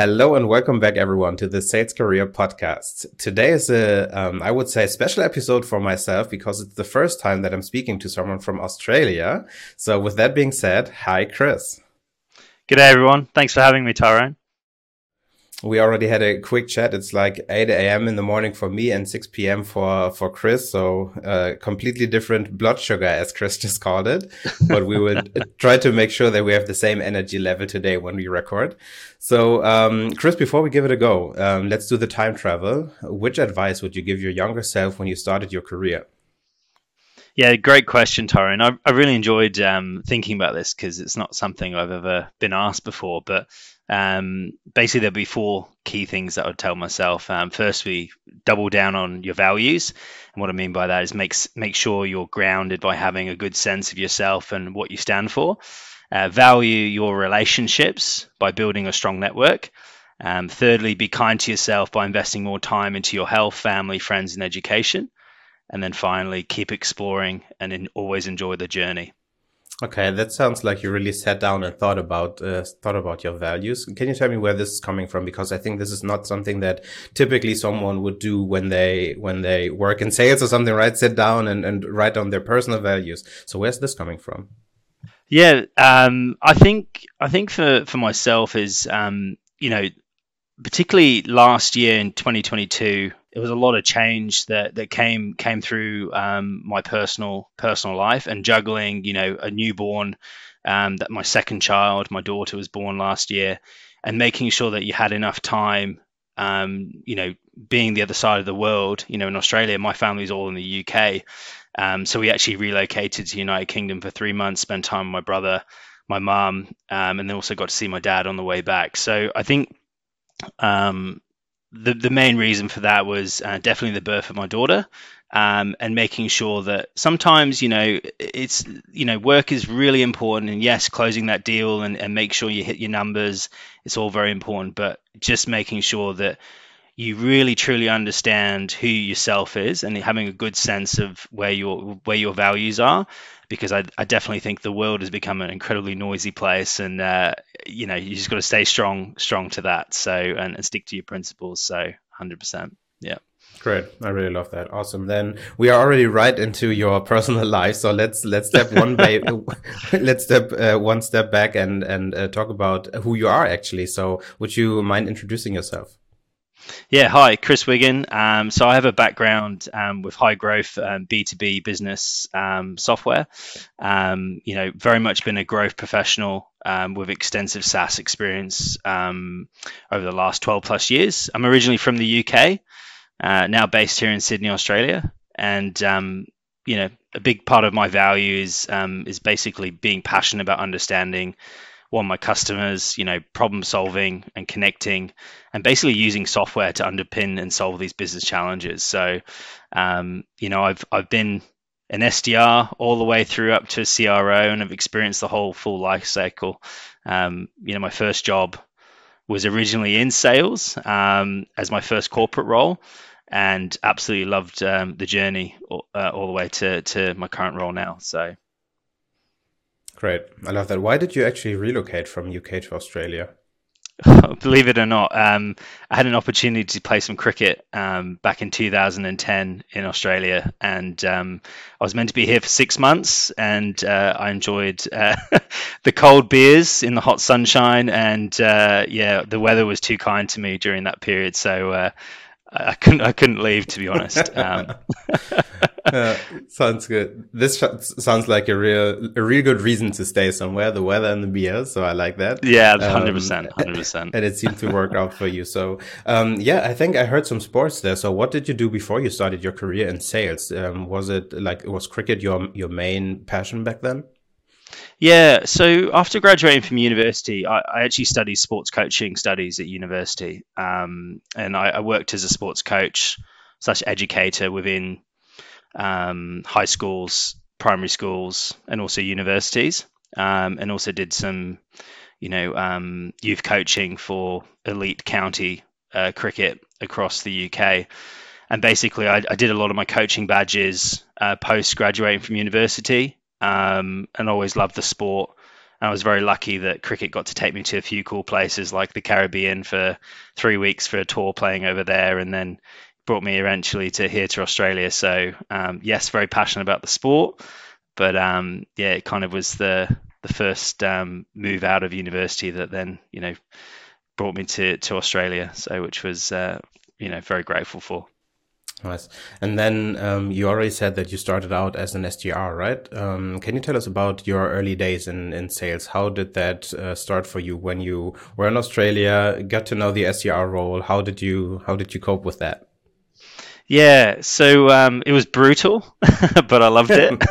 Hello and welcome back, everyone, to the Sales Career Podcast. Today is a, um, I would say, special episode for myself because it's the first time that I'm speaking to someone from Australia. So, with that being said, hi, Chris. Good day, everyone. Thanks for having me, Tyrone we already had a quick chat. It's like 8 a.m. in the morning for me and 6 p.m. for, for Chris. So, uh, completely different blood sugar, as Chris just called it. But we will try to make sure that we have the same energy level today when we record. So, um, Chris, before we give it a go, um, let's do the time travel. Which advice would you give your younger self when you started your career? Yeah, great question, Tyrone. I, I really enjoyed um, thinking about this because it's not something I've ever been asked before. But um, basically, there'll be four key things that I would tell myself. Um, first, we double down on your values, and what I mean by that is make make sure you're grounded by having a good sense of yourself and what you stand for. Uh, value your relationships by building a strong network. Um, thirdly, be kind to yourself by investing more time into your health, family, friends, and education. And then finally, keep exploring and in, always enjoy the journey. Okay, that sounds like you really sat down and thought about uh, thought about your values. Can you tell me where this is coming from? Because I think this is not something that typically someone would do when they when they work in sales or something, right? Sit down and, and write down their personal values. So where's this coming from? Yeah, um, I think I think for for myself is um, you know particularly last year in 2022 there was a lot of change that that came came through um, my personal personal life and juggling you know a newborn um, that my second child my daughter was born last year and making sure that you had enough time um, you know being the other side of the world you know in australia my family's all in the uk um, so we actually relocated to the united kingdom for three months spent time with my brother my mom um, and then also got to see my dad on the way back. So i think um, the the main reason for that was uh, definitely the birth of my daughter, um, and making sure that sometimes you know it's you know work is really important, and yes, closing that deal and, and make sure you hit your numbers, it's all very important, but just making sure that you really truly understand who yourself is and having a good sense of where your where your values are because I, I definitely think the world has become an incredibly noisy place, and uh, you know you just got to stay strong, strong to that. So and, and stick to your principles. So, hundred percent, yeah. Great, I really love that. Awesome. Then we are already right into your personal life. So let's let's step one by let's step uh, one step back and and uh, talk about who you are actually. So would you mind introducing yourself? Yeah, hi, Chris Wigan. Um, so I have a background um, with high growth um, B2B business um, software. Um, you know, very much been a growth professional um, with extensive SaaS experience over the last 12 plus years. I'm originally from the UK, uh, now based here in Sydney, Australia. And, you know, a big part of my value is, is basically being passionate about understanding one of my customers, you know, problem solving and connecting, and basically using software to underpin and solve these business challenges. So, um, you know, I've I've been an SDR all the way through up to a CRO, and I've experienced the whole full life cycle. Um, you know, my first job was originally in sales um, as my first corporate role, and absolutely loved um, the journey all, uh, all the way to to my current role now. So. Great. I love that. Why did you actually relocate from UK to Australia? Believe it or not, um, I had an opportunity to play some cricket um, back in 2010 in Australia, and um, I was meant to be here for six months, and uh, I enjoyed uh, the cold beers in the hot sunshine, and uh, yeah, the weather was too kind to me during that period, so uh, I couldn't I couldn't leave to be honest. Um, uh, sounds good. This sounds like a real a real good reason to stay somewhere. The weather and the beer, so I like that. Yeah, hundred percent, hundred percent. And it seemed to work out for you. So um, yeah, I think I heard some sports there. So what did you do before you started your career in sales? Um, was it like was cricket your your main passion back then? Yeah, so after graduating from university, I, I actually studied sports coaching studies at university, um, and I, I, worked as a sports coach slash educator within um, high schools, primary schools, and also universities, um, and also did some, you know, um, youth coaching for elite county uh, cricket across the UK. And basically, I, I, did a lot of my coaching badges uh, post graduating from university, um, and always loved the sport I was very lucky that cricket got to take me to a few cool places like the Caribbean for three weeks for a tour playing over there, and then brought me eventually to here to Australia. So um, yes, very passionate about the sport, but um, yeah, it kind of was the the first um, move out of university that then you know brought me to to Australia. So which was uh, you know very grateful for. Nice. And then um, you already said that you started out as an SDR, right? Um, can you tell us about your early days in, in sales? How did that uh, start for you when you were in Australia? Got to know the SDR role. How did you how did you cope with that? Yeah, so um, it was brutal, but I loved it.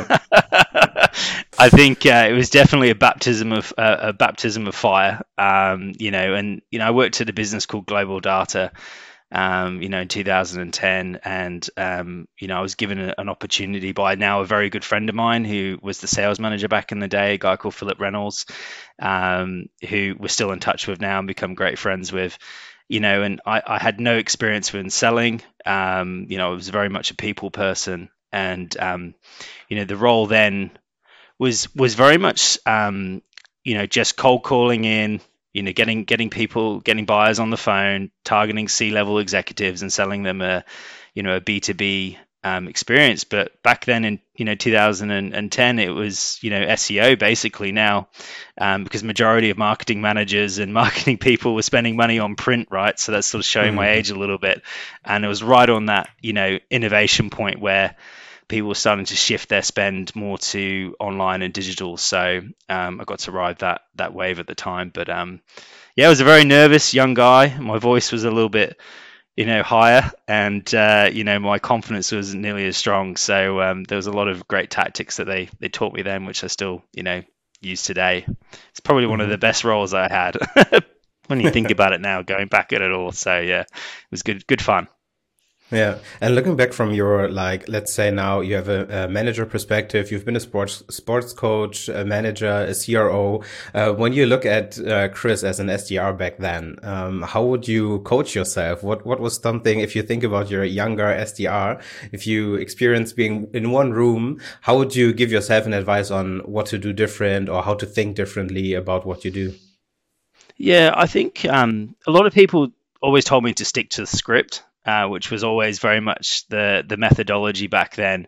I think uh, it was definitely a baptism of uh, a baptism of fire. Um, you know, and you know, I worked at a business called Global Data. Um, you know, in 2010, and um, you know, I was given a, an opportunity by now a very good friend of mine who was the sales manager back in the day, a guy called Philip Reynolds, um, who we're still in touch with now and become great friends with. You know, and I, I had no experience in selling. Um, you know, I was very much a people person, and um, you know, the role then was was very much um, you know just cold calling in, you know, getting getting people, getting buyers on the phone, targeting C level executives, and selling them a you know a B two B um, experience. But back then in you know 2010, it was you know SEO basically now, um, because majority of marketing managers and marketing people were spending money on print, right? So that's sort of showing mm-hmm. my age a little bit, and it was right on that you know innovation point where people were starting to shift their spend more to online and digital. So um, I got to ride that that wave at the time, but um, yeah, I was a very nervous young guy. My voice was a little bit you know, higher, and uh, you know, my confidence was nearly as strong. So um, there was a lot of great tactics that they they taught me then, which I still, you know, use today. It's probably one of mm-hmm. the best roles I had when you think about it now, going back at it all. So yeah, it was good, good fun. Yeah. And looking back from your, like, let's say now you have a, a manager perspective, you've been a sports, sports coach, a manager, a CRO. Uh, when you look at uh, Chris as an SDR back then, um, how would you coach yourself? What, what was something, if you think about your younger SDR, if you experience being in one room, how would you give yourself an advice on what to do different or how to think differently about what you do? Yeah, I think um, a lot of people always told me to stick to the script uh, which was always very much the the methodology back then.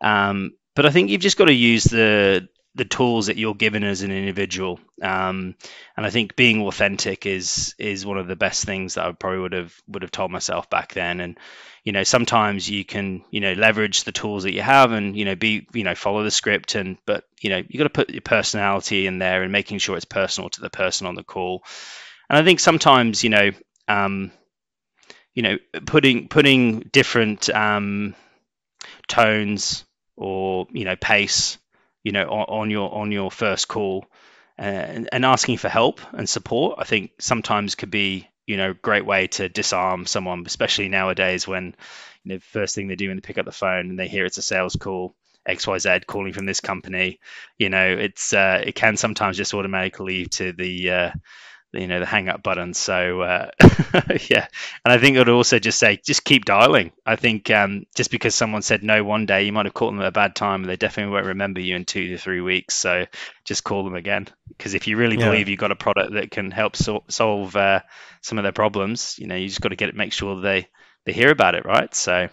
Um, but I think you've just got to use the the tools that you're given as an individual. Um, and I think being authentic is is one of the best things that I probably would have would have told myself back then. And you know, sometimes you can you know leverage the tools that you have and you know be you know follow the script and but you know you got to put your personality in there and making sure it's personal to the person on the call. And I think sometimes you know. Um, you know, putting putting different um, tones or you know pace, you know, on, on your on your first call, and, and asking for help and support. I think sometimes could be you know great way to disarm someone, especially nowadays when you know first thing they do when they pick up the phone and they hear it's a sales call. XYZ calling from this company, you know, it's uh, it can sometimes just automatically lead to the uh, you know the hang up button. So uh, yeah. And i think it would also just say just keep dialing. I think um, just because someone said no one day you might have caught them at a bad time and they definitely won't remember you in two to three weeks. So just call them again. Because if you really believe you've got a product that can help so- solve uh, some of their problems you know you just got to get it make sure they they hear about it right? So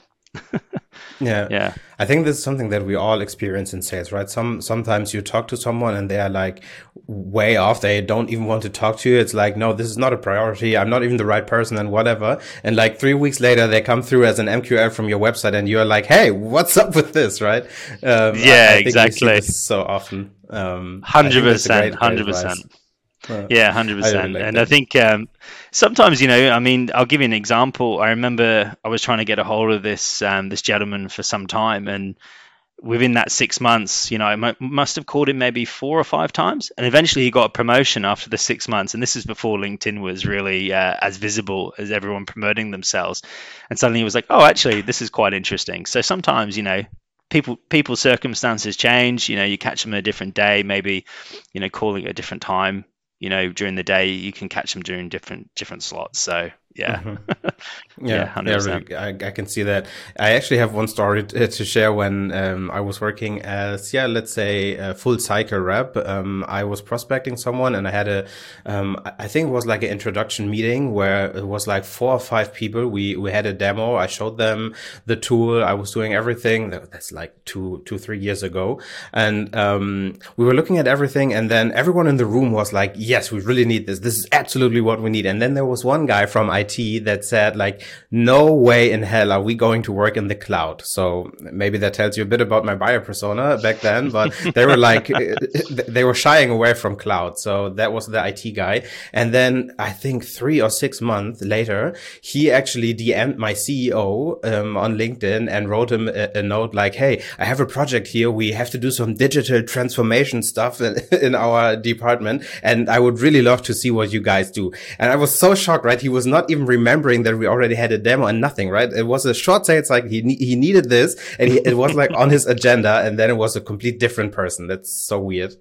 yeah. Yeah. I think this is something that we all experience in sales right? Some sometimes you talk to someone and they are like way off. They don't even want to talk to you. It's like no this is not a priority. I'm not even the right person and whatever. And like three weeks later they come through as an mql from your website and you're like hey what's up with this? Right? Um, yeah I, I exactly. so often. Um 100% 100% yeah, hundred percent. And that. I think um, sometimes, you know, I mean, I'll give you an example. I remember I was trying to get a hold of this um, this gentleman for some time, and within that six months, you know, I m- must have called him maybe four or five times, and eventually he got a promotion after the six months. And this is before LinkedIn was really uh, as visible as everyone promoting themselves. And suddenly he was like, "Oh, actually, this is quite interesting." So sometimes, you know, people people's circumstances change. You know, you catch them a different day, maybe, you know, calling at a different time you know during the day you can catch them during different different slots. So Yeah. Mm-hmm. Yeah, yeah, really, I, I, can see that. I actually have one story to, to share when um, I was working as, yeah, let's say a full cycle rep. Um, I was prospecting someone and I had a, um, I think it was like an introduction meeting where it was like four or five people. We, we had a demo. I showed them the tool. I was doing everything. That's like two, two, three years ago. And, um, we were looking at everything. And then everyone in the room was like, yes, we really need this. This is absolutely what we need. And then there was one guy from IT that said like, no way in hell are we going to work in the cloud. So maybe that tells you a bit about my buyer persona back then, but they were like, they were shying away from cloud. So that was the IT guy. And then I think three or six months later, he actually DM'd my CEO um, on LinkedIn and wrote him a, a, note like, Hey, I have a project here. We have to do some digital transformation stuff in, in our department. And I would really love to see what you guys do. And I was so shocked, right? He was not even remembering that we already had a demo and nothing, right? It was a short say. It's like he he needed this, and he, it was like on his agenda, and then it was a complete different person. That's so weird.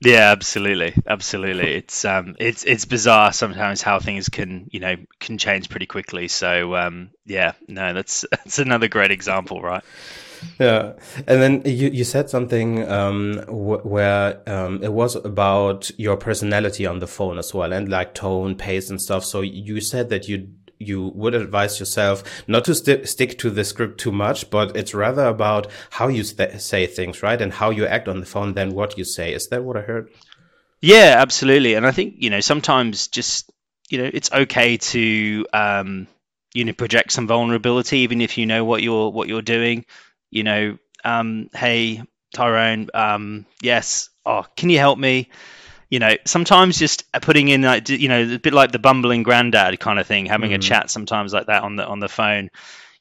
Yeah, absolutely, absolutely. It's um, it's it's bizarre sometimes how things can you know can change pretty quickly. So um, yeah, no, that's that's another great example, right? Yeah and then you, you said something um, where um, it was about your personality on the phone as well and like tone pace and stuff so you said that you you would advise yourself not to st stick to the script too much, but it's rather about how you say things, right? And how you act on the phone than what you say. Is that what I heard? Yeah, absolutely. And I think, you know, sometimes just, you know, it's okay to, um, you know, project some vulnerability, even if you know what you're, what you're doing, you know, um, Hey, Tyrone, um, yes. Oh, can you help me? you know, sometimes just putting in like you know, a bit like the bumbling granddad kind of thing, having mm. a chat sometimes like that on the on the phone.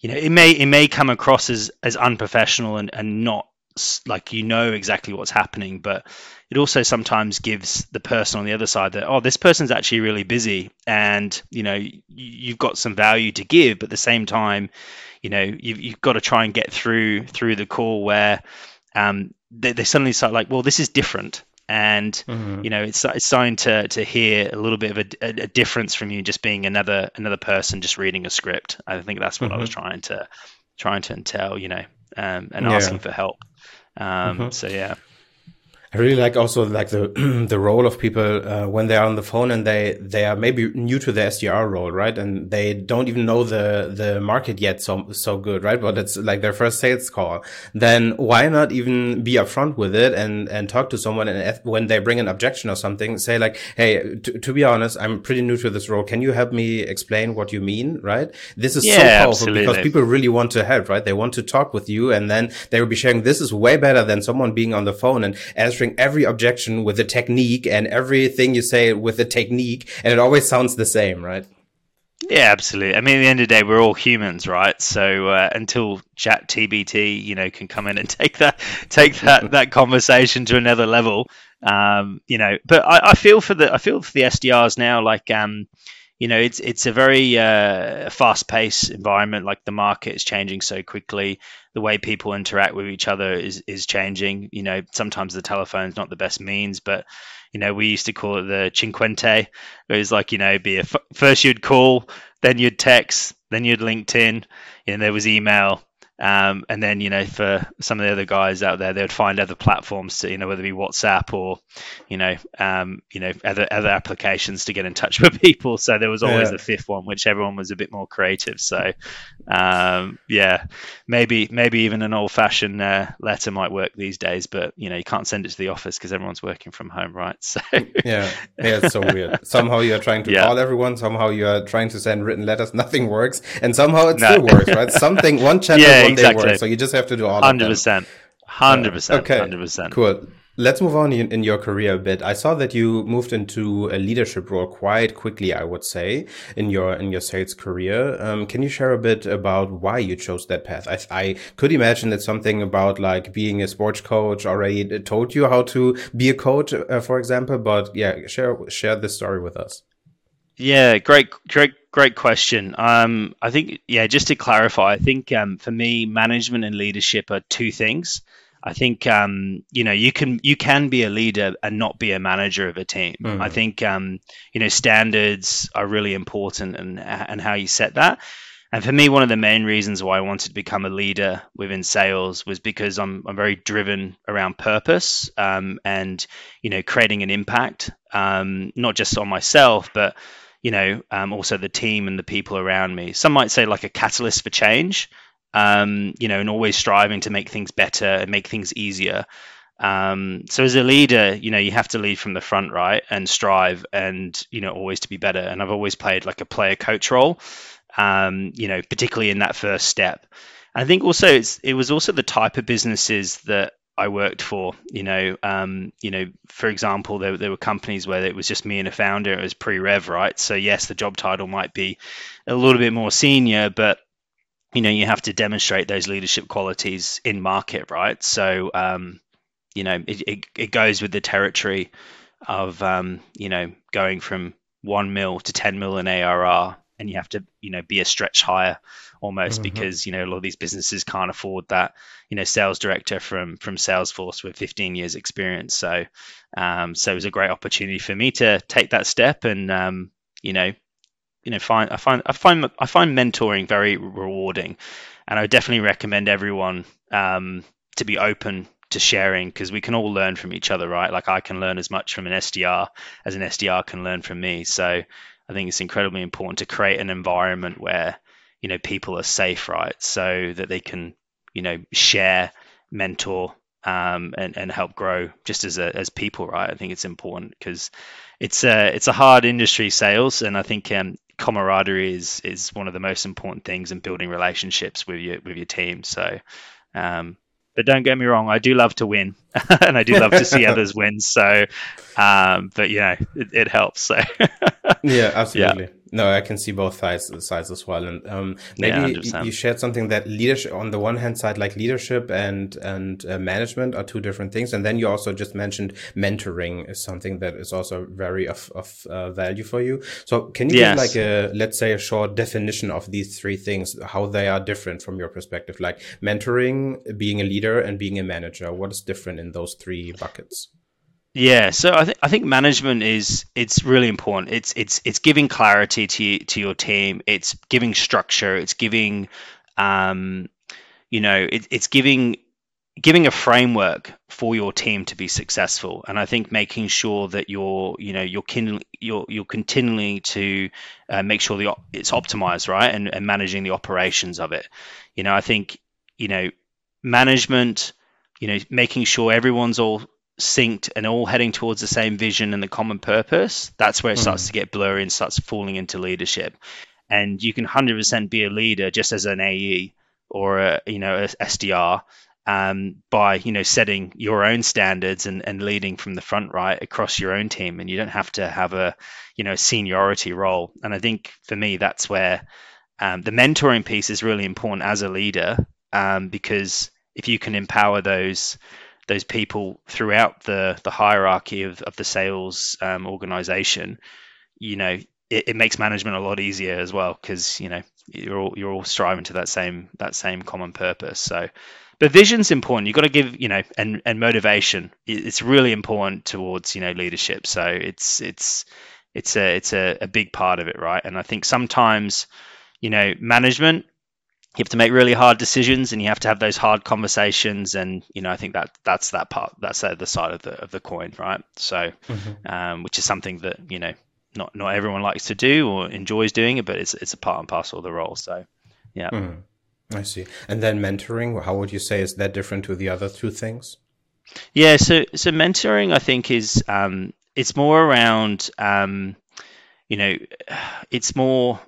You know, it may it may come across as as unprofessional and and not like you know exactly what's happening, but it also sometimes gives the person on the other side that oh this person's actually really busy and you know you've got some value to give, but at the same time, you know you've, you've got to try and get through through the call where um, they, they suddenly start like well this is different and mm-hmm. you know it's, it's starting to to hear a little bit of a, a, a, difference from you just being another another person just reading a script i think that's what mm-hmm. i was mm-hmm. trying to trying to entail you know um, and yeah. asking for help um, mm-hmm. so yeah I really like also like the the role of people uh, when they are on the phone and they they are maybe new to the SDR role, right? And they don't even know the the market yet so so good, right? But it's like their first sales call. Then why not even be upfront with it and and talk to someone and when they bring an objection or something, say like, hey, to be honest, I'm pretty new to this role. Can you help me explain what you mean, right? This is yeah, so powerful absolutely. because people really want to help, right? They want to talk with you, and then they will be sharing. This is way better than someone being on the phone and answering answering every objection with a technique and everything you say with a technique, and it always sounds the same, right? Yeah, absolutely. I mean, at the end of the day, we're all humans, right? So uh, until ChatGPT, you know, can come in and take that take that that conversation to another level, um, you know. But I, I, feel for the I feel for the SDRs now, like um, you know, it's it's a very uh, fast-paced environment. Like the market is changing so quickly, the way people interact with each other is is changing. You know, sometimes the telephone's not the best means, but you know, we used to call it the cinquente. It was like you know, be a f- first you'd call, then you'd text, then you'd LinkedIn, and there was email, um, and then, you know, for some of the other guys out there, they would find other platforms to, you know, whether it be WhatsApp or, you know, um, you know, other other applications to get in touch with people. So there was always yeah. the fifth one, which everyone was a bit more creative. So, um, yeah, maybe maybe even an old fashioned uh, letter might work these days, but you know, you can't send it to the office because everyone's working from home, right? So yeah, yeah, it's so weird. Somehow you are trying to yeah. call everyone. Somehow you are trying to send written letters. Nothing works, and somehow it no. still works, right? Something one channel. Yeah exactly. Work, so you just have to do all 100%. 100%. Okay. 100%. Cool. Let's move on in, in, your career a bit. I saw that you moved into a leadership role quite quickly, I would say, in your in your sales career. Um, can you share a bit about why you chose that path? I, I could imagine that something about like being a sports coach already told you how to be a coach, uh, for example. But yeah, share share this story with us. Yeah, great, great, great question. Um, I think, yeah, just to clarify, I think um, for me, management and leadership are two things. I think um, you know you can you can be a leader and not be a manager of a team. Mm-hmm. I think um, you know standards are really important and and how you set that. And for me, one of the main reasons why I wanted to become a leader within sales was because I'm, I'm very driven around purpose um, and, you know, creating an impact, um, not just on myself, but, you know, um, also the team and the people around me. Some might say like a catalyst for change, um, you know, and always striving to make things better and make things easier. Um, so as a leader, you know, you have to lead from the front, right, and strive, and you know, always to be better. And I've always played like a player coach role um, you know, particularly in that first step. I think also it's it was also the type of businesses that I worked for. You know, um, you know, for example, there, there were companies where it was just me and a founder. It was pre-rev, right? So yes, the job title might be a little bit more senior, but you know, you have to demonstrate those leadership qualities in market, right? So, um, you know, it, it, it goes with the territory of um, you know going from one mil to ten mil in ARR and you have to you know be a stretch higher almost mm-hmm. because you know a lot of these businesses can't afford that you know sales director from from Salesforce with 15 years experience. So um, so it was a great opportunity for me to take that step and um, you know you know find I find I find I find mentoring very rewarding, and I would definitely recommend everyone um, to be open to sharing because we can all learn from each other, right? Like I can learn as much from an SDR as an SDR can learn from me. So I think it's incredibly important to create an environment where you know people are safe, right? So that they can you know share, mentor, um, and and help grow just as a, as people, right? I think it's important because it's a it's a hard industry, sales, and I think um, camaraderie is is one of the most important things in building relationships with your with your team. So um, but don't get me wrong, I do love to win, and I do love to see others win. So, um, but you know, it, it helps. So, yeah, absolutely. Yeah. No, I can see both sides sides as well, and um, maybe yeah, you shared something that leadership on the one hand side, like leadership and and uh, management are two different things, and then you also just mentioned mentoring is something that is also very of of uh, value for you. So, can you yes. give like a let's say a short definition of these three things, how they are different from your perspective, like mentoring, being a leader, and being a manager? What is different in those three buckets? Yeah, so I think I think management is it's really important. It's it's it's giving clarity to to your team. It's giving structure. It's giving, um, you know, it, it's giving giving a framework for your team to be successful. And I think making sure that you're you know you're kin- you're you're continually to uh, make sure the op- it's optimized right and, and managing the operations of it. You know, I think you know management. You know, making sure everyone's all synced and all heading towards the same vision and the common purpose, that's where it starts mm. to get blurry and starts falling into leadership. And you can 100% be a leader just as an AE or a, you know a SDR um, by you know setting your own standards and, and leading from the front right across your own team, and you don't have to have a you know seniority role. And I think for me that's where um, the mentoring piece is really important as a leader um, because if you can empower those those people throughout the the hierarchy of, of the sales um, organization, you know, it, it, makes management a lot easier as well because you know you're all you're all striving to that same that same common purpose. So, but vision's important. You've got to give you know and and motivation. It's really important towards you know leadership. So it's it's it's a it's a, a big part of it, right? And I think sometimes you know management you have to make really hard decisions and you have to have those hard conversations and you know i think that that's that part that's the other side of the of the coin right? So mm-hmm. um, which is something that you know not not everyone likes to do or enjoys doing it but it's it's a part and parcel of the role. So yeah. Mm. i see. And then mentoring how would you say is that different to the other two things? Yeah so so mentoring i think is um it's more around um you know it's more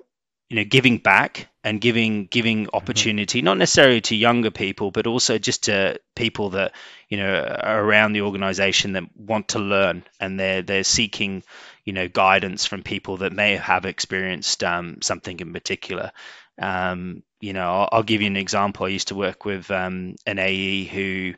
you know giving back and giving giving mm-hmm. opportunity mm-hmm. not necessarily to younger people but also just to people that you know are around the organization that want to learn and they're they're seeking you know guidance from people that may have experienced um, something in particular um, you know I'll, I'll, give you an example i used to work with um, an ae who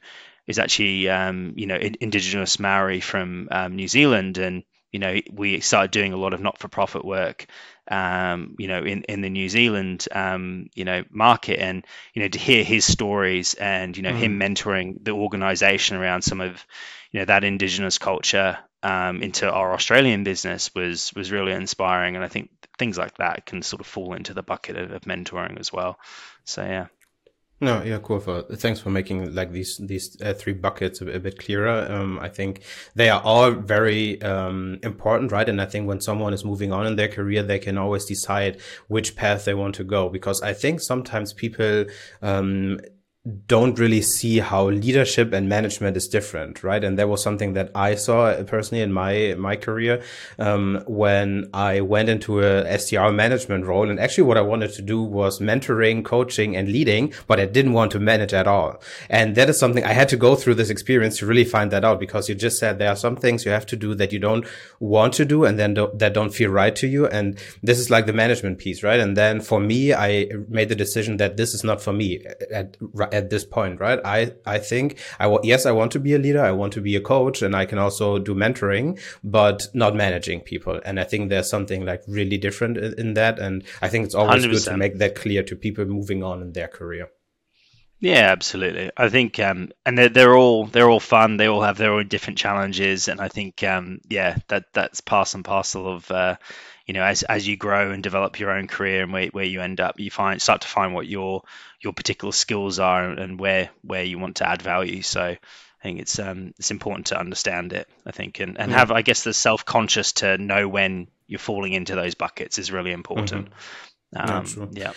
is actually um, you know indigenous maori from um, new zealand and you know, we started doing a lot of not-for-profit work, um, you know, in, in the New Zealand, um, you know, market, and you know, to hear his stories and you know mm. him mentoring the organisation around some of, you know, that Indigenous culture um, into our Australian business was was really inspiring, and I think things like that can sort of fall into the bucket of, of mentoring as well. So yeah. No, yeah, cool. For thanks for making like these these uh, three buckets a, a, bit clearer. Um, I think they are all very um, important, right? And I think when someone is moving on in their career, they can always decide which path they want to go. Because I think sometimes people um, don't really see how leadership and management is different, right? And that was something that I saw personally in my my career um, when I went into a SDR management role. And actually, what I wanted to do was mentoring, coaching, and leading, but I didn't want to manage at all. And that is something I had to go through this experience to really find that out because you just said there are some things you have to do that you don't want to do, and then do, that don't feel right to you. And this is like the management piece, right? And then for me, I made the decision that this is not for me at, this point, right? I, I think I yes, I want to be a leader. I want to be a coach and I can also do mentoring, but not managing people. And I think there's something like really different in, in that. And I think it's always 100%. good to make that clear to people moving on in their career. Yeah, absolutely. I think, um, and they're, they're all they're all fun. They all have their own different challenges, and I think, um, yeah, that that's part and parcel of uh, you know as as you grow and develop your own career and where, where you end up you find start to find what your your particular skills are and where where you want to add value. So I think it's um it's important to understand it I think and, and have I guess the self conscious to know when you're falling into those buckets is really important. Mm-hmm. um, yeah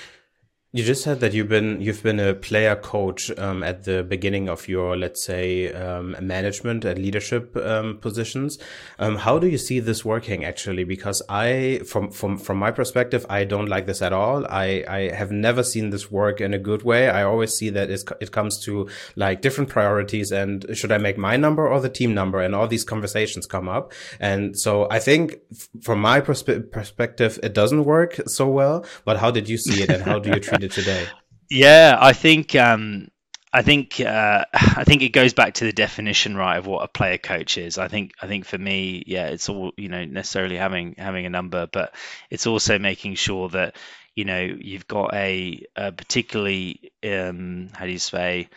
you just said that you've been you've been a player coach um, at the beginning of your let's say um, management and leadership um, positions. Um, how do you see this working actually? Because I, from from from my perspective, I don't like this at all. I I have never seen this work in a good way. I always see that it comes to like different priorities and should I make my number or the team number, and all these conversations come up. And so I think from my perspe perspective, it doesn't work so well. But how did you see it, and how do you treat today? Yeah, I think um, I think uh, I think it goes back to the definition, right, of what a player coach is. I think I think for me, yeah, it's all you know necessarily having having a number, but it's also making sure that you know you've got a, a particularly um, how do you say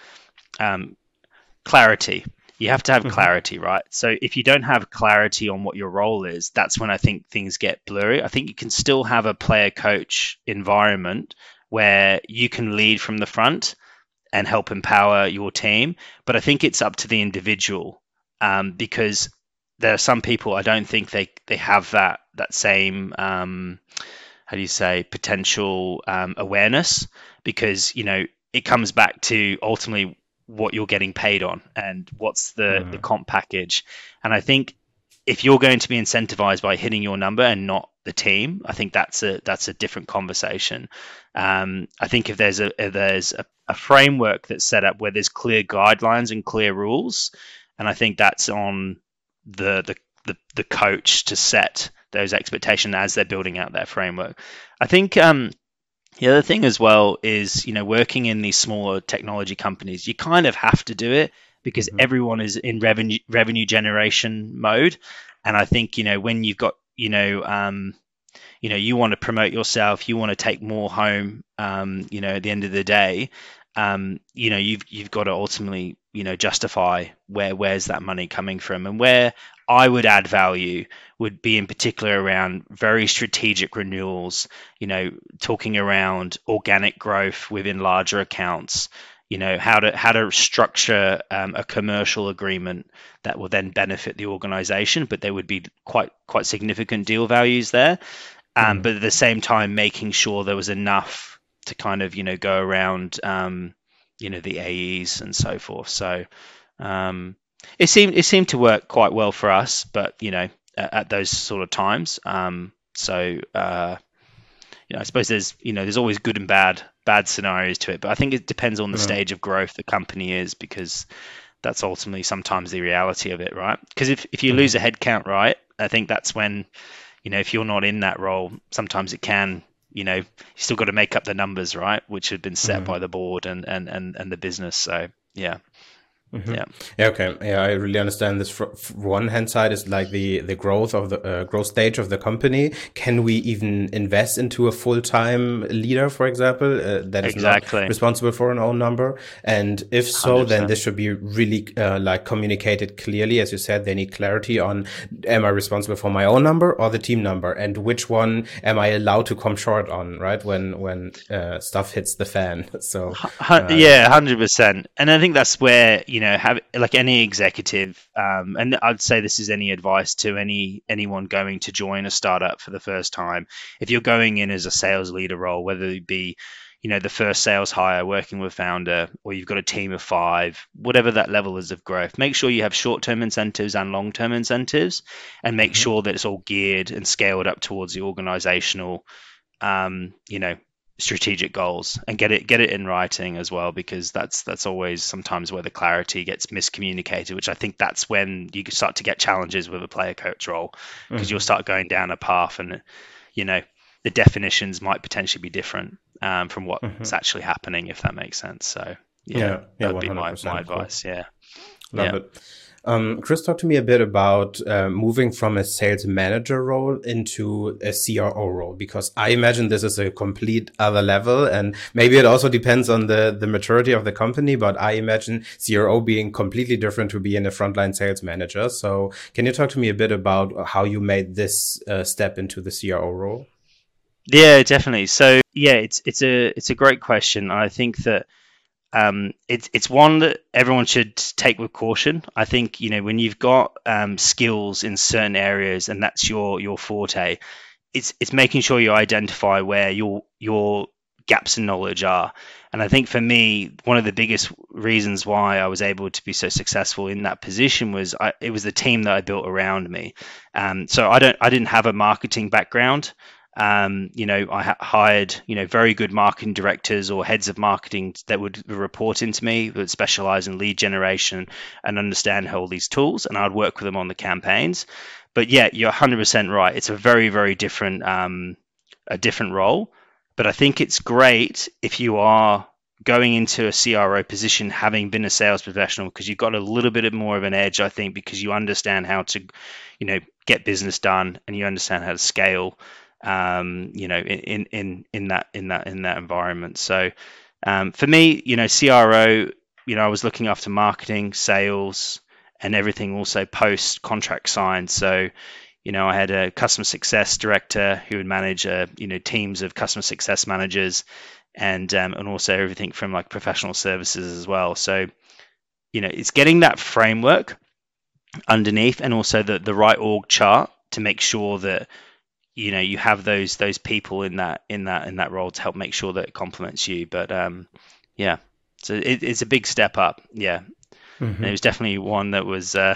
um, clarity. You have to have mm-hmm. clarity, right? So if you don't have clarity on what your role is, that's when I think things get blurry. I think you can still have a player coach environment where you can lead from the front and help empower your team. But I think it's up to the individual um, because there are some people I don't think they they have that that same um, how do you say potential um, awareness because you know it comes back to ultimately what you're getting paid on and what's the mm. the comp package and I think if you're going to be incentivized by hitting your number and not the team, I think that's a that's a different conversation. Um, I think if there's a if there's a, a, framework that's set up where there's clear guidelines and clear rules, and I think that's on the the the, the coach to set those expectations as they're building out their framework. I think um, the other thing as well is you know working in these smaller technology companies, you kind of have to do it because mm-hmm. everyone is in revenue revenue generation mode. And I think you know when you've got you know um, you know you want to promote yourself, you want to take more home. Um, you know at the end of the day, um, you know you've you've got to ultimately you know justify where where's that money coming from and where I would add value would be in particular around very strategic renewals, you know, talking around organic growth within larger accounts, you know how to how to structure um, a commercial agreement that will then benefit the organization but there would be quite quite significant deal values there. Um, mm. but at the same time making sure there was enough to kind of you know go around um, you know the AEs and so forth. So um, it seemed it seemed to work quite well for us but you know at, at those sort of times. Um, so uh, you know, I suppose there's you know there's always good and bad bad scenarios to it, but I think it depends on the yeah. stage of growth the company is because that's ultimately sometimes the reality of it, right? Because if if you mm-hmm. lose a headcount, right, I think that's when you know if you're not in that role, sometimes it can you know you still got to make up the numbers, right, which have been set by the board and and and and the business. So yeah. Mm-hmm. Yeah. Yeah. Okay. Yeah, I really understand this. For, one hand side is like the the growth of the uh, growth stage of the company. Can we even invest into a full time leader, for example, uh, that is exactly. not responsible for an own number? And if so, 100%. then this should be really uh, like communicated clearly. As you said, they need clarity on: Am I responsible for my own number or the team number, and which one am I allowed to come short on? Right when when uh, stuff hits the fan. So uh, yeah, hundred percent. And I think that's where you know, have like any executive, um, and I'd say this is any advice to any anyone going to join a startup for the first time. If you're going in as a sales leader role, whether it be you know the first sales hire working with founder or you've got a team of five whatever that level is of growth make sure you have short-term incentives and long-term incentives and make mm-hmm. sure that it's all geared and scaled up towards the organizational um, you know strategic goals and get it get it in writing as well because that's that's always sometimes where the clarity gets miscommunicated which i think that's when you start to get challenges with a player coach role because mm-hmm. you'll start going down a path and you know the definitions might potentially be different um, from what's mm-hmm. actually happening if that makes sense so yeah, yeah, yeah that'd be my, my advice yeah love yeah. it um, Chris, talk to me a bit about uh, moving from a sales manager role into a CRO role, because I imagine this is a complete other level, and maybe it also depends on the the maturity of the company. But I imagine CRO being completely different to being a frontline sales manager. So, can you talk to me a bit about how you made this uh, step into the CRO role? Yeah, definitely. So, yeah, it's it's a it's a great question. I think that um, it's it's one that everyone should take with caution. I think you know when you've got um, skills in certain areas and that's your your forte, it's it's making sure you identify where your your gaps in knowledge are. And I think for me, one of the biggest reasons why I was able to be so successful in that position was I, it was the team that I built around me. Um, so I don't I didn't have a marketing background. Um, you know, I hired you know very good marketing directors or heads of marketing that would report into me, that specialize in lead generation and understand all these tools, and I'd work with them on the campaigns. But yeah, you're 100% right. It's a very very different um, a different role, but I think it's great if you are going into a CRO position having been a sales professional because you've got a little bit more of an edge, I think, because you understand how to, you know, get business done and you understand how to scale um, you know, in, in in that in that in that environment. So um, for me, you know, CRO, you know, I was looking after marketing, sales, and everything also post contract signed. So you know, I had a customer success director who would manage, uh, you know, teams of customer success managers, and um, and also everything from like professional services as well. So, you know, it's getting that framework underneath, and also the the right org chart to make sure that you know you have those those people in that in that in that role to help make sure that it complements you. But um yeah so it, it's a big step up. Yeah. Mm-hmm. it was definitely one that was uh,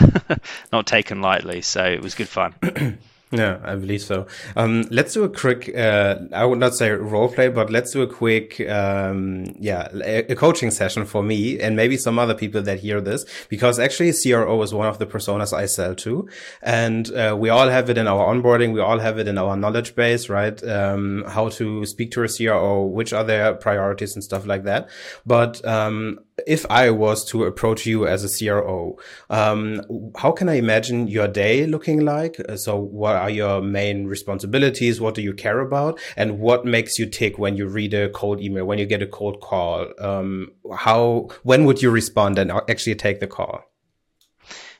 not taken lightly. So it was good fun Yeah, I believe so. Um, let's do a quick, uh, I would not say role play, but let's do a quick, um, yeah, a, coaching session for me and maybe some other people that hear this, because actually CRO is one of the personas I sell to. And, uh, we all have it in our onboarding. We all have it in our knowledge base, right? Um, how to speak to a CRO, which are their priorities and stuff like that. But, um, if I was to approach you as a CRO, um, how can I imagine your day looking like? Uh, so, what are your main responsibilities? What do you care about? And what makes you tick when you read a cold email, when you get a cold call? Um, how, when would you respond and actually take the call?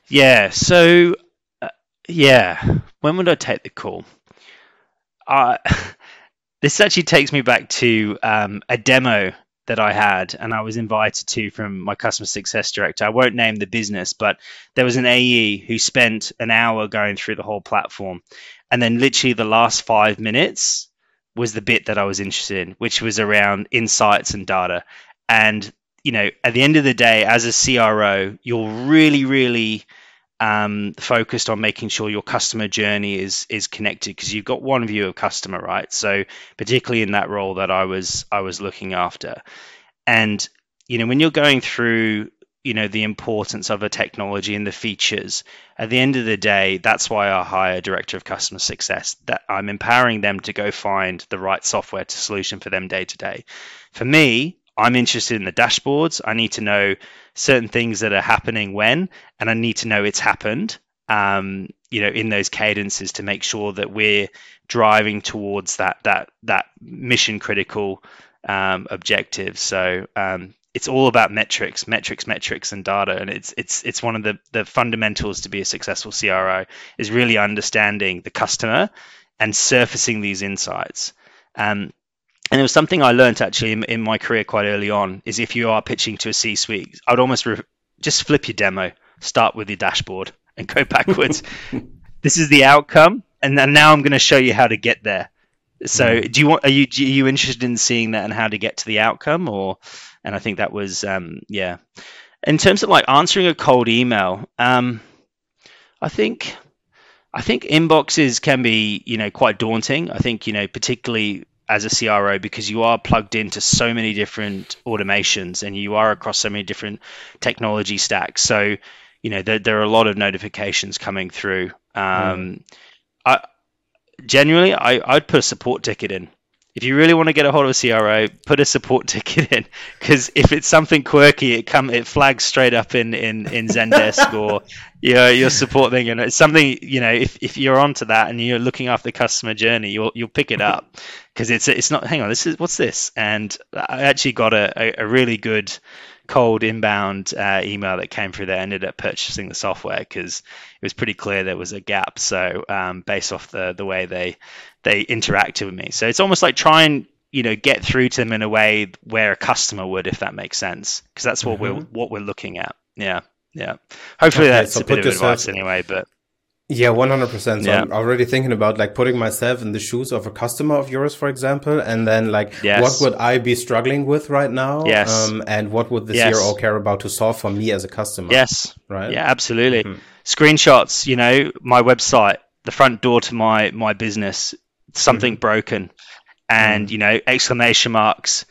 Yeah. So, uh, yeah, when would I take the call? Uh, this actually takes me back to um, a demo that I had and I was invited to from my customer success director. I won't name the business, but there was an AE who spent an hour going through the whole platform. And then literally the last five minutes was the bit that I was interested in, which was around insights and data. And, you know, at the end of the day, as a CRO, you're really, really um, focused on making sure your customer journey is is connected because you've got one view of customer, right? So particularly in that role that I was I was looking after, and you know when you're going through you know the importance of a technology and the features at the end of the day that's why i hire a director of customer success that i'm empowering them to go find the right software to solution for them day to day for me I'm interested in the dashboards. I need to know certain things that are happening when, and I need to know it's happened. Um, you know, in those cadences to make sure that we're driving towards that that that mission critical um, objective. So um, it's all about metrics, metrics, metrics, and data, and it's it's it's one of the the fundamentals to be a successful CRO is really understanding the customer and surfacing these insights. Um, and it was something I learned actually in, in, my career quite early on is if you are pitching to a C-suite, I would almost re- just flip your demo, start with your dashboard, and go backwards. this is the outcome, and then now I'm going to show you how to get there. So, mm. do you want? Are you are you interested in seeing that and how to get to the outcome, or? And I think that was um, yeah. In terms of like answering a cold email, um, I think I think inboxes can be you know quite daunting. I think you know particularly as a CRO because you are plugged into so many different automations and you are across so many different technology stacks. So you know there, there are a lot of notifications coming through. Um, mm. I generally I, I'd put a support ticket in. If you really want to get a hold of a CRO, put a support ticket in because if it's something quirky, it come it flags straight up in in in Zendesk or you know, your support thing, and it's something you know. If, if you're onto that and you're looking after the customer journey, you'll you'll pick it up because it's it's not. Hang on, this is what's this? And I actually got a, a, a really good cold inbound uh, email that came through that ended up purchasing the software because it was pretty clear there was a gap. So um, based off the the way they they interacted with me, so it's almost like trying you know get through to them in a way where a customer would, if that makes sense, because that's what mm-hmm. we're what we're looking at. Yeah, yeah. Hopefully okay, that's so a bit of advice anyway, but. Yeah, one hundred percent. So yeah. I'm already thinking about like putting myself in the shoes of a customer of yours, for example, and then like yes. what would I be struggling with right now? Yes. Um, and what would the yes. CRO care about to solve for me as a customer? Yes. Right. Yeah, absolutely. Mm-hmm. Screenshots. You know, my website, the front door to my my business, something mm-hmm. broken, and mm-hmm. you know, exclamation marks,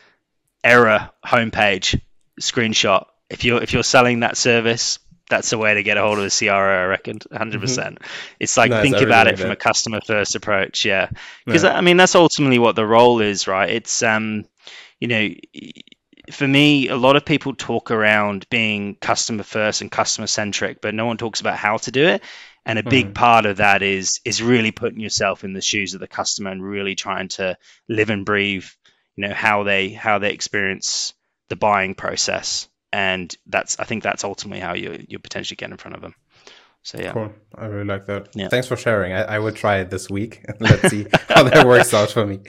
error, homepage, screenshot. If you're if you're selling that service, that's the way to get a hold of the CRO, I reckon, 100%. Mm-hmm. It's like nice, think about it from a customer first approach. Yeah. Because, yeah. I mean, that's ultimately what the role is, right? It's, um, you know, for me, a lot of people talk around being customer first and customer centric, but no one talks about how to do it. And a big mm. part of that is is really putting yourself in the shoes of the customer and really trying to live and breathe, you know, how they how they experience the buying process and that's I think that's ultimately how you you potentially get in front of them. So yeah, cool. I really like that. Yeah. Thanks for sharing. I, I will try it this week. Let's see how that works out for me.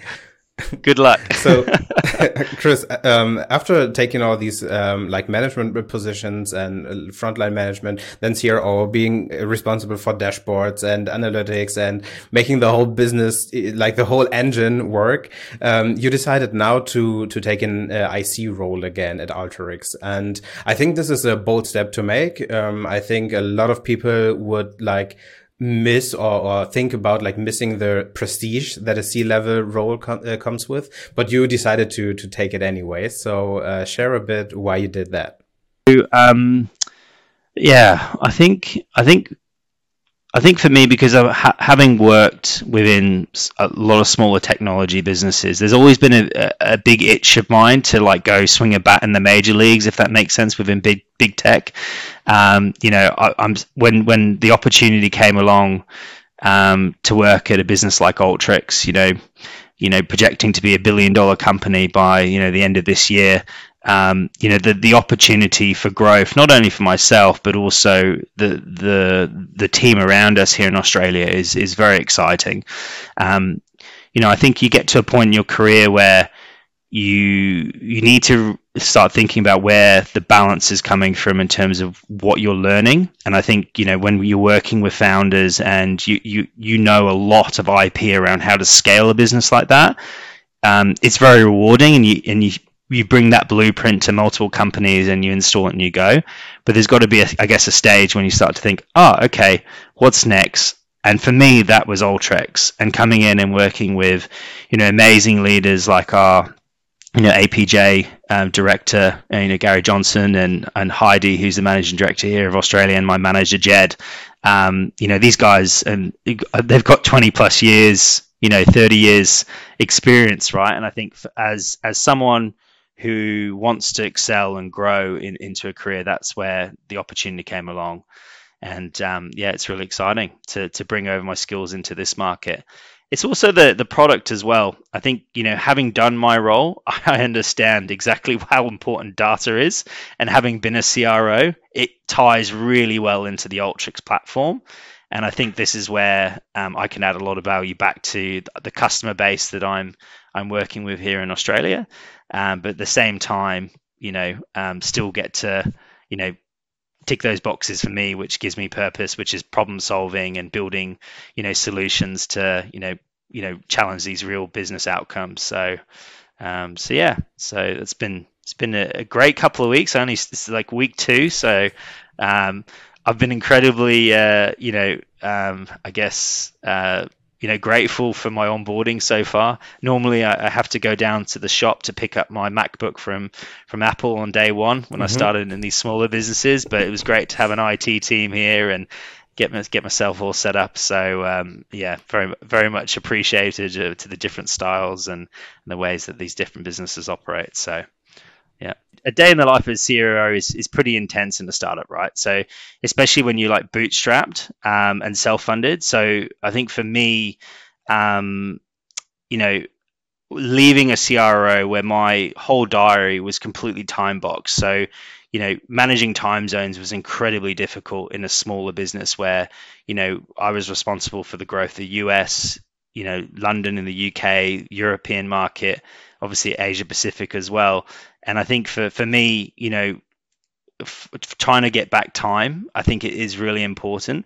Good luck. so, Chris, um, after taking all these um, like management positions and uh, frontline management, then CRO, being responsible for dashboards and analytics and making the whole business, like the whole engine work, um, you decided now to to take an uh, IC role again at Alteryx, and I think this is a bold step to make. Um, I think a lot of people would like miss or, or think about like missing the prestige that a C-level role com uh, comes with, but you decided to to take it anyway. So uh, share a bit why you did that. Um, yeah, I think I think I think for me, because ha- having worked within a lot of smaller technology businesses, there's always been a, a, big itch of mine to like go swing a bat in the major leagues, if that makes sense, within big big tech. Um, you know, I, am when when the opportunity came along um, to work at a business like Alteryx, you know, you know, projecting to be a billion dollar company by you know the end of this year um, you know the the opportunity for growth, not only for myself but also the the the team around us here in Australia is is very exciting. Um, you know, I think you get to a point in your career where you you need to start thinking about where the balance is coming from in terms of what you're learning and i think you know when you're working with founders and you you you know a lot of ip around how to scale a business like that um, it's very rewarding and you and you you bring that blueprint to multiple companies and you install it and you go. But there's got to be, a, I guess, a stage when you start to think, oh, okay, what's next? And for me, that was Alteryx and coming in and working with, you know, amazing leaders like our, you know, APJ um, director, you know, Gary Johnson and, and Heidi, who's the managing director here of Australia, and my manager, Jed. Um, you know, these guys, and they've got 20 plus years, you know, 30 years experience, right? And I think as, as someone, who wants to excel and grow in, into a career, that's where the opportunity came along. And um, yeah, it's really exciting to to bring over my skills into this market. It's also the the product as well. I think you know, having done my role, I understand exactly how important data is, and having been a CRO, it ties really well into the Alteryx platform. And I think this is where um, I can add a lot of value back to the customer base that I'm I'm working with here in Australia. Um, but at the same time, you know, um, still get to you know tick those boxes for me, which gives me purpose, which is problem solving and building you know solutions to you know you know challenge these real business outcomes. So um, so yeah, so it's been it's been a, a great couple of weeks. Only is like week two, so um, I've been incredibly, uh, you know, um, I guess, uh, you know, grateful for my onboarding so far. Normally, I, I, have to go down to the shop to pick up my MacBook from from Apple on day one when mm-hmm. I started in these smaller businesses. But it was great to have an IT team here and get get myself all set up. So um, yeah, very very much appreciated uh, to the different styles and, and the ways that these different businesses operate. So yeah. A day in the life as CEO is, is pretty intense in a startup, right? So, especially when you're like bootstrapped um, and self funded. So, I think for me, um, you know, leaving a CRO where my whole diary was completely time boxed. So, you know, managing time zones was incredibly difficult in a smaller business where, you know, I was responsible for the growth of the US, you know, London in the UK, European market, obviously Asia Pacific as well. And I think for for me, you know, f- trying to get back time, I think it is really important.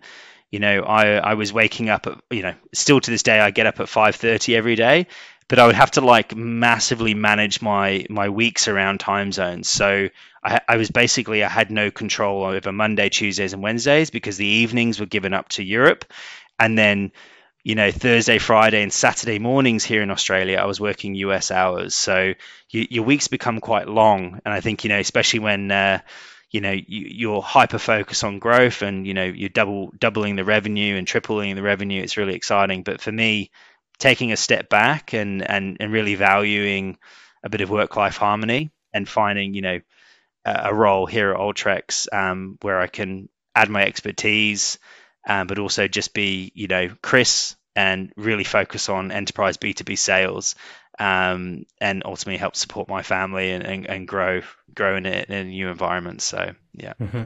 You know, I I was waking up at you know still to this day I get up at five thirty every day, but I would have to like massively manage my my weeks around time zones. So I, I was basically I had no control over Monday, Tuesdays, and Wednesdays because the evenings were given up to Europe, and then you know Thursday, Friday, and Saturday mornings here in Australia, I was working US hours, so you, your weeks become quite long. And I think you know, especially when uh, you know you, are hyper focused on growth, and you know you're double doubling the revenue and tripling the revenue. It's really exciting. But for me, taking a step back and and and really valuing a bit of work life harmony and finding you know a, a role here at Alteryx um, where I can add my expertise um, but also just be, you know, Chris and really focus on enterprise B2B sales um, and ultimately help support my family and, and, and grow grow in a, in a, new environment. So, yeah. Mm-hmm.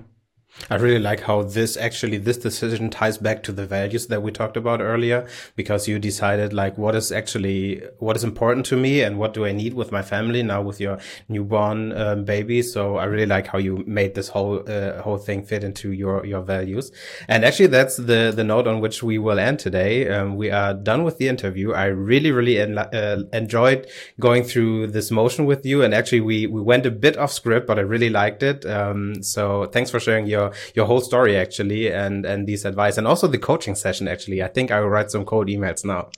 I really like how this actually, this decision ties back to the values that we talked about earlier, because you decided like what is actually, what is important to me and what do I need with my family now with your newborn um, baby. So I really like how you made this whole, uh, whole thing fit into your, your values. And actually that's the, the note on which we will end today. Um, we are done with the interview. I really, really en- uh, enjoyed going through this motion with you. And actually we, we went a bit off script, but I really liked it. Um, so thanks for sharing your your your whole story actually and and these advice and also the coaching session actually. I think I will write some cold emails now.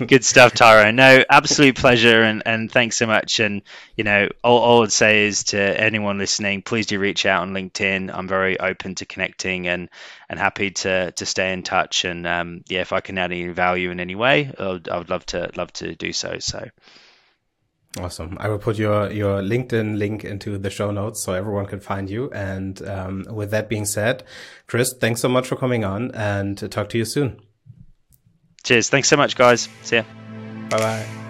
Good stuff, Tyrone. No, absolute pleasure and and thanks so much. And you know, all, all I'd say is to anyone listening, please do reach out on LinkedIn. I'm very open to connecting and and happy to to stay in touch. And um, yeah, if I can add any value in any way, I would love to love to do so. So. Awesome. I will put your, your LinkedIn link into the show notes so everyone can find you. And um, with that being said, Chris, thanks so much for coming on and talk to you soon. Cheers. Thanks so much, guys. See ya. Bye bye.